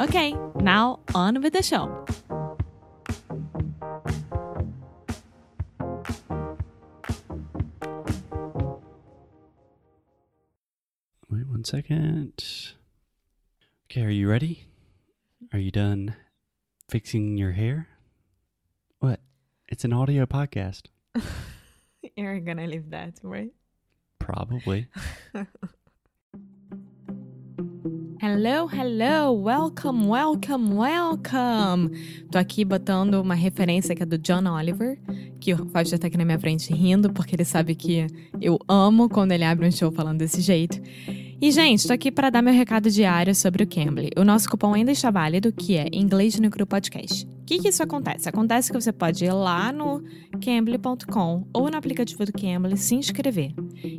Okay, now on with the show. Wait one second. Okay, are you ready? Are you done fixing your hair? What? It's an audio podcast. You're gonna leave that, right? Probably. Hello, hello, welcome, welcome, welcome. Tô aqui botando uma referência que é do John Oliver, que o Fausto tá aqui na minha frente rindo, porque ele sabe que eu amo quando ele abre um show falando desse jeito. E, gente, tô aqui para dar meu recado diário sobre o Cambly. O nosso cupom ainda está válido, que é Inglês no Cru Podcast. O que, que isso acontece? Acontece que você pode ir lá no cambly.com ou no aplicativo do Cambly se inscrever.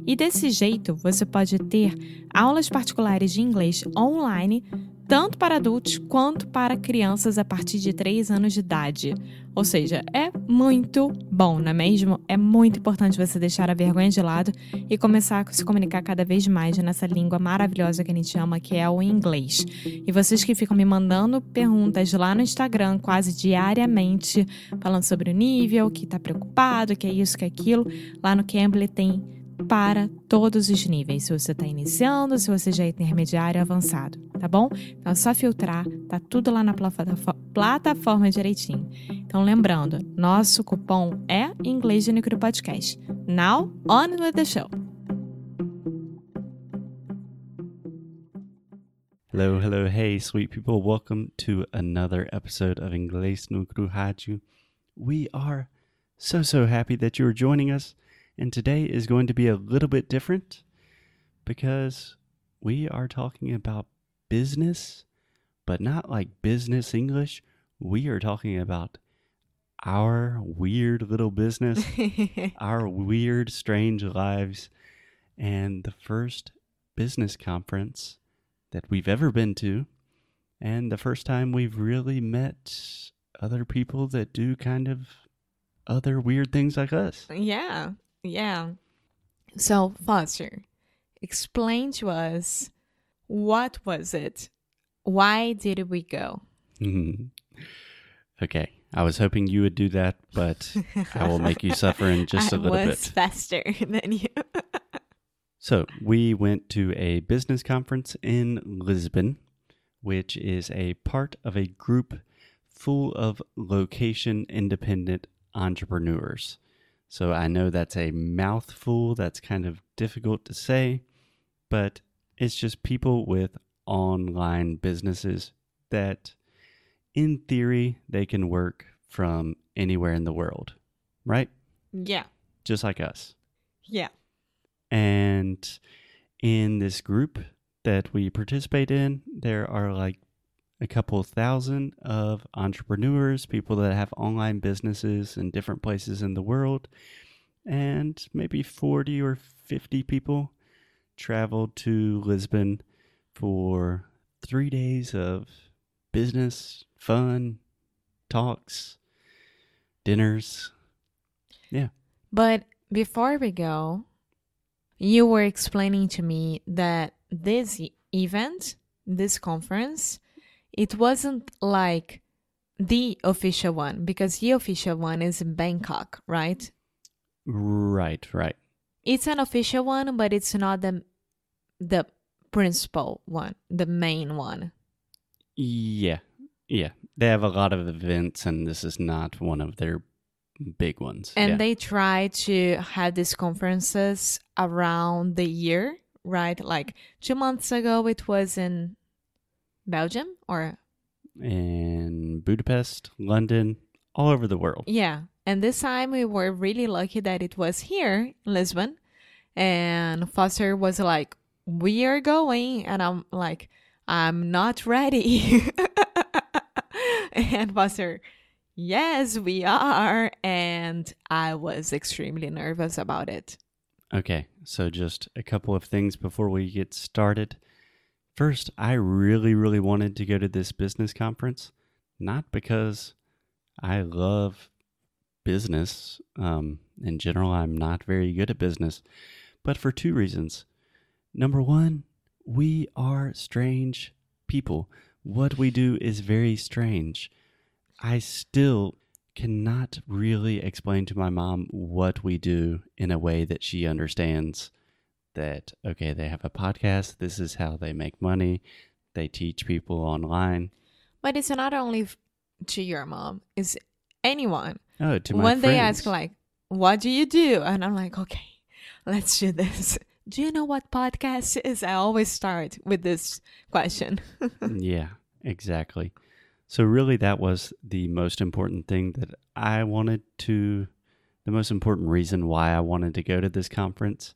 E desse jeito, você pode ter aulas particulares de inglês online tanto para adultos quanto para crianças a partir de 3 anos de idade. Ou seja, é muito bom, não é mesmo? É muito importante você deixar a vergonha de lado e começar a se comunicar cada vez mais nessa língua maravilhosa que a gente ama, que é o inglês. E vocês que ficam me mandando perguntas lá no Instagram quase diariamente, falando sobre o nível, que tá preocupado, que é isso, que é aquilo, lá no Cambly tem para todos os níveis. Se você está iniciando, se você já é intermediário avançado, tá bom? Então é só filtrar, tá tudo lá na plataforma direitinho. Então lembrando, nosso cupom é Inglês de Nicro Podcast. Now, on with the show! Hello, hello, hey, sweet people. Welcome to another episode of Inglês no Cru Rádio. We are so, so happy that you are joining us. And today is going to be a little bit different because we are talking about business, but not like business English. We are talking about our weird little business, our weird, strange lives, and the first business conference that we've ever been to, and the first time we've really met other people that do kind of other weird things like us. Yeah. Yeah. So, Foster, explain to us what was it? Why did we go? Mm-hmm. okay. I was hoping you would do that, but I will make you suffer in just a little bit. I was faster than you. so, we went to a business conference in Lisbon, which is a part of a group full of location independent entrepreneurs. So I know that's a mouthful, that's kind of difficult to say, but it's just people with online businesses that, in theory, they can work from anywhere in the world, right? Yeah. Just like us. Yeah. And in this group that we participate in, there are like a couple thousand of entrepreneurs, people that have online businesses in different places in the world, and maybe 40 or 50 people traveled to Lisbon for three days of business, fun, talks, dinners. Yeah. But before we go, you were explaining to me that this event, this conference, it wasn't like the official one because the official one is in Bangkok, right? Right, right. It's an official one, but it's not the the principal one, the main one. Yeah. Yeah. They have a lot of events and this is not one of their big ones. And yeah. they try to have these conferences around the year, right? Like two months ago, it was in Belgium or in Budapest, London, all over the world. Yeah. And this time we were really lucky that it was here in Lisbon. And Foster was like, We are going. And I'm like, I'm not ready. and Foster, Yes, we are. And I was extremely nervous about it. Okay, so just a couple of things before we get started. First, I really, really wanted to go to this business conference, not because I love business. Um, in general, I'm not very good at business, but for two reasons. Number one, we are strange people. What we do is very strange. I still cannot really explain to my mom what we do in a way that she understands that, okay, they have a podcast, this is how they make money, they teach people online. But it's not only f- to your mom, it's anyone. Oh, to my when they friends. ask like what do you do and i'm like okay let's do this do you know what podcast is i always start with this question yeah, exactly. So, really, that was the most important thing that I wanted to, the most important reason why I wanted to go to this conference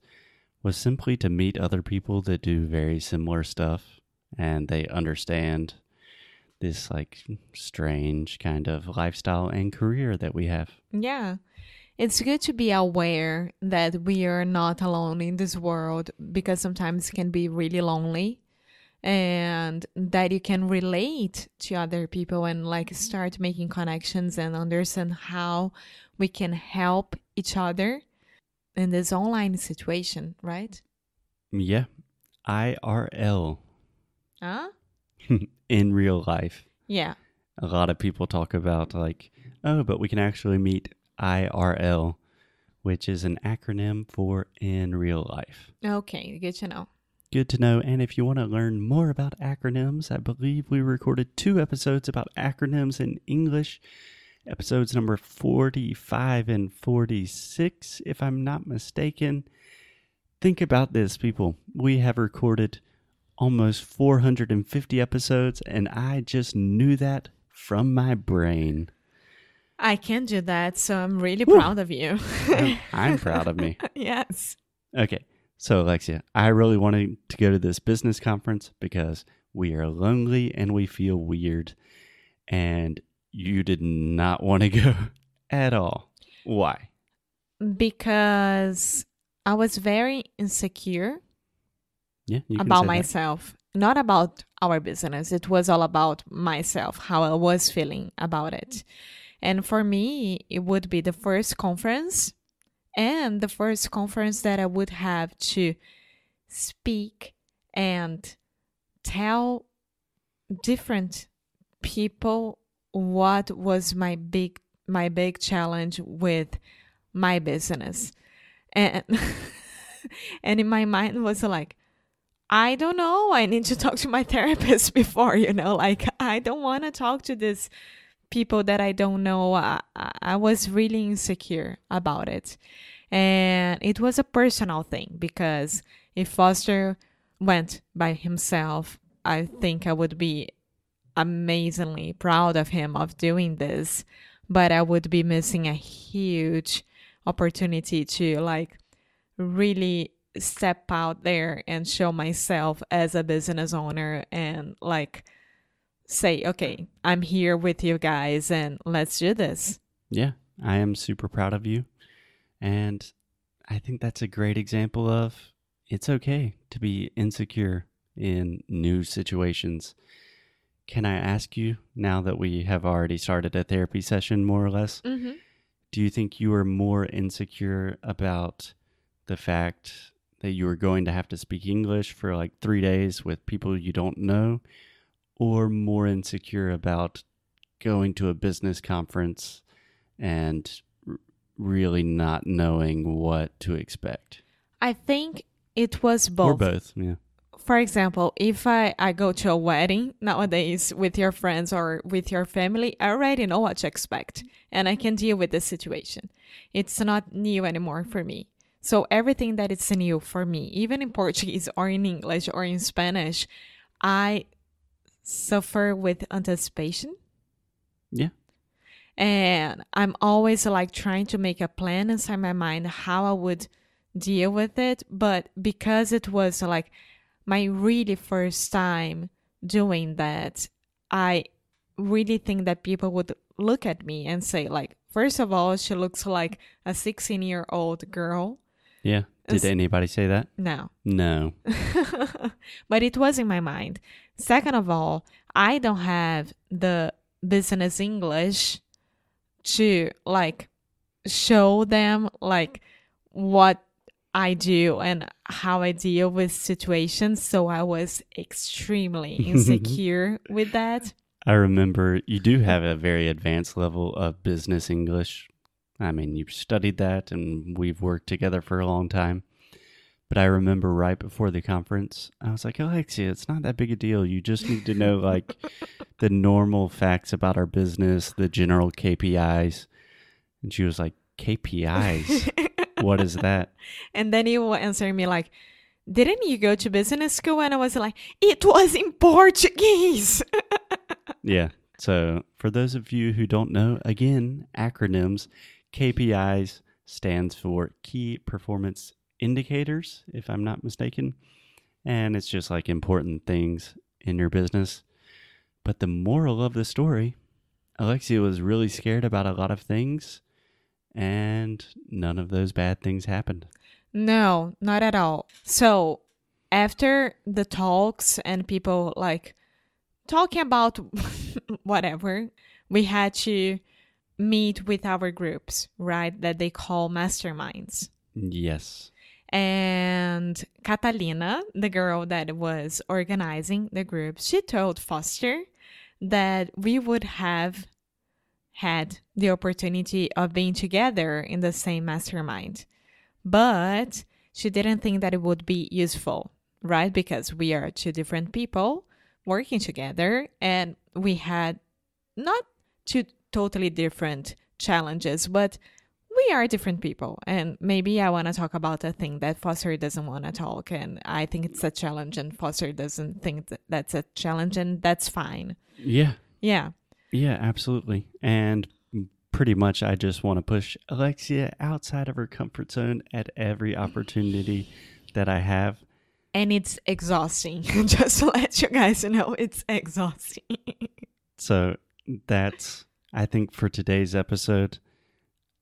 was simply to meet other people that do very similar stuff and they understand this like strange kind of lifestyle and career that we have. yeah it's good to be aware that we are not alone in this world because sometimes it can be really lonely and that you can relate to other people and like start making connections and understand how we can help each other in this online situation right? Yeah, IRL huh? In real life. yeah. A lot of people talk about like oh but we can actually meet irl which is an acronym for in real life. Okay, good to know. good to know. And if you want to learn more about acronyms i believe we recorded two episodes about acronyms in english episodes number 45 and 46 if i'm not mistaken think about this people we have recorded almost 450 episodes and i just knew that from my brain I can do that, so I'm really Whew. proud of you. I'm, I'm proud of me. yes. Okay, so Alexia, I really wanted to go to this business conference because we are lonely and we feel weird, and you did not want to go at all. Why? Because I was very insecure Yeah, you about say that. myself, not about our business. It was all about myself, how I was feeling about it. And for me, it would be the first conference and the first conference that I would have to speak and tell different people what was my big my big challenge with my business and and in my mind was like I don't know. I need to talk to my therapist before, you know, like I don't want to talk to these people that I don't know. I, I I was really insecure about it. And it was a personal thing because if Foster went by himself, I think I would be amazingly proud of him of doing this, but I would be missing a huge opportunity to like really step out there and show myself as a business owner and like say, okay, I'm here with you guys and let's do this. Yeah, I am super proud of you. And I think that's a great example of it's okay to be insecure in new situations. Can I ask you, now that we have already started a therapy session, more or less, Mm-hmm. do you think you are more insecure about the fact that you are going to have to speak English for like three days with people you don't know, or more insecure about going to a business conference and r- really not knowing what to expect? I think it was both. Or both. both, yeah. For example, if I, I go to a wedding nowadays with your friends or with your family, I already know what to expect and I can deal with the situation. It's not new anymore for me. So everything that is new for me, even in Portuguese or in English or in Spanish, I suffer with anticipation. Yeah. And I'm always like trying to make a plan inside my mind how I would deal with it. But because it was like my really first time doing that, I really think that people would look at me and say, like, first of all, she looks like a 16 year old girl. Yeah. Did It's- anybody say that? No. No. but it was in my mind. Second of all, I don't have the business English to like show them like what I do and how I deal with situations. So I was extremely insecure with that. I remember you do have a very advanced level of business English. I mean, you've studied that and we've worked together for a long time. But I remember right before the conference, I was like, Alexia, it's not that big a deal. You just need to know like the normal facts about our business, the general KPIs. And she was like, KPIs? what is that? And then he will answer me like, didn't you go to business school? And I was like, it was in Portuguese. Yeah. So, for those of you who don't know, again, acronyms, KPIs stands for Key Performance Indicators, if I'm not mistaken. And it's just like important things in your business. But the moral of the story Alexia was really scared about a lot of things, and none of those bad things happened. No, not at all. So after the talks and people like talking about whatever, we had to meet with our groups, right? That they call masterminds. Yes. And Catalina, the girl that was organizing the group, she told Foster that we would have had the opportunity of being together in the same mastermind. But she didn't think that it would be useful, right? Because we are two different people working together and we had not two totally different challenges, but we are different people. And maybe I want to talk about a thing that Foster doesn't want to talk. And I think it's a challenge, and Foster doesn't think that that's a challenge, and that's fine. Yeah. Yeah. Yeah, absolutely. And pretty much, I just want to push Alexia outside of her comfort zone at every opportunity that I have. And it's exhausting. Just to let you guys know, it's exhausting. So that's, I think, for today's episode,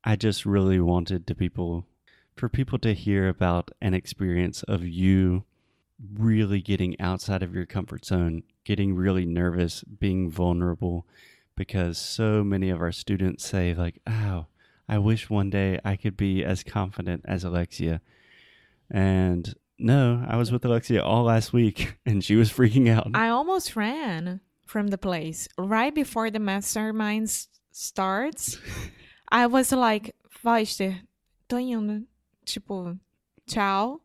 I just really wanted to people, for people to hear about an experience of you really getting outside of your comfort zone, getting really nervous, being vulnerable, because so many of our students say, like, oh, I wish one day I could be as confident as Alexia. And no, I was with Alexia all last week and she was freaking out. I almost ran from the place right before the mastermind starts. I was like, Foster, tô indo. Tipo, ciao.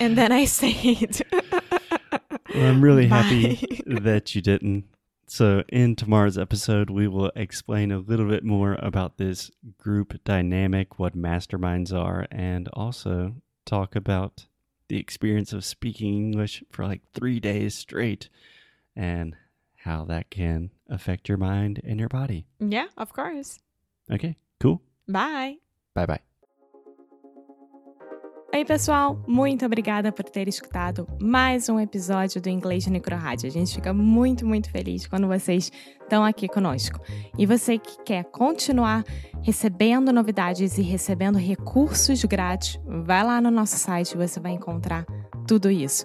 And then I stayed. Well, I'm really happy Bye. that you didn't. So, in tomorrow's episode, we will explain a little bit more about this group dynamic, what masterminds are, and also talk about the experience of speaking English for like three days straight and how that can affect your mind and your body. yeah, of course. Okay, cool. Bye. Bye bye. Oi, pessoal! Muito obrigada por ter escutado mais um episódio do Inglês no Micro Rádio. A gente fica muito, muito feliz quando vocês estão aqui conosco. E você que quer continuar recebendo novidades e recebendo recursos grátis, vai lá no nosso site, você vai encontrar tudo isso.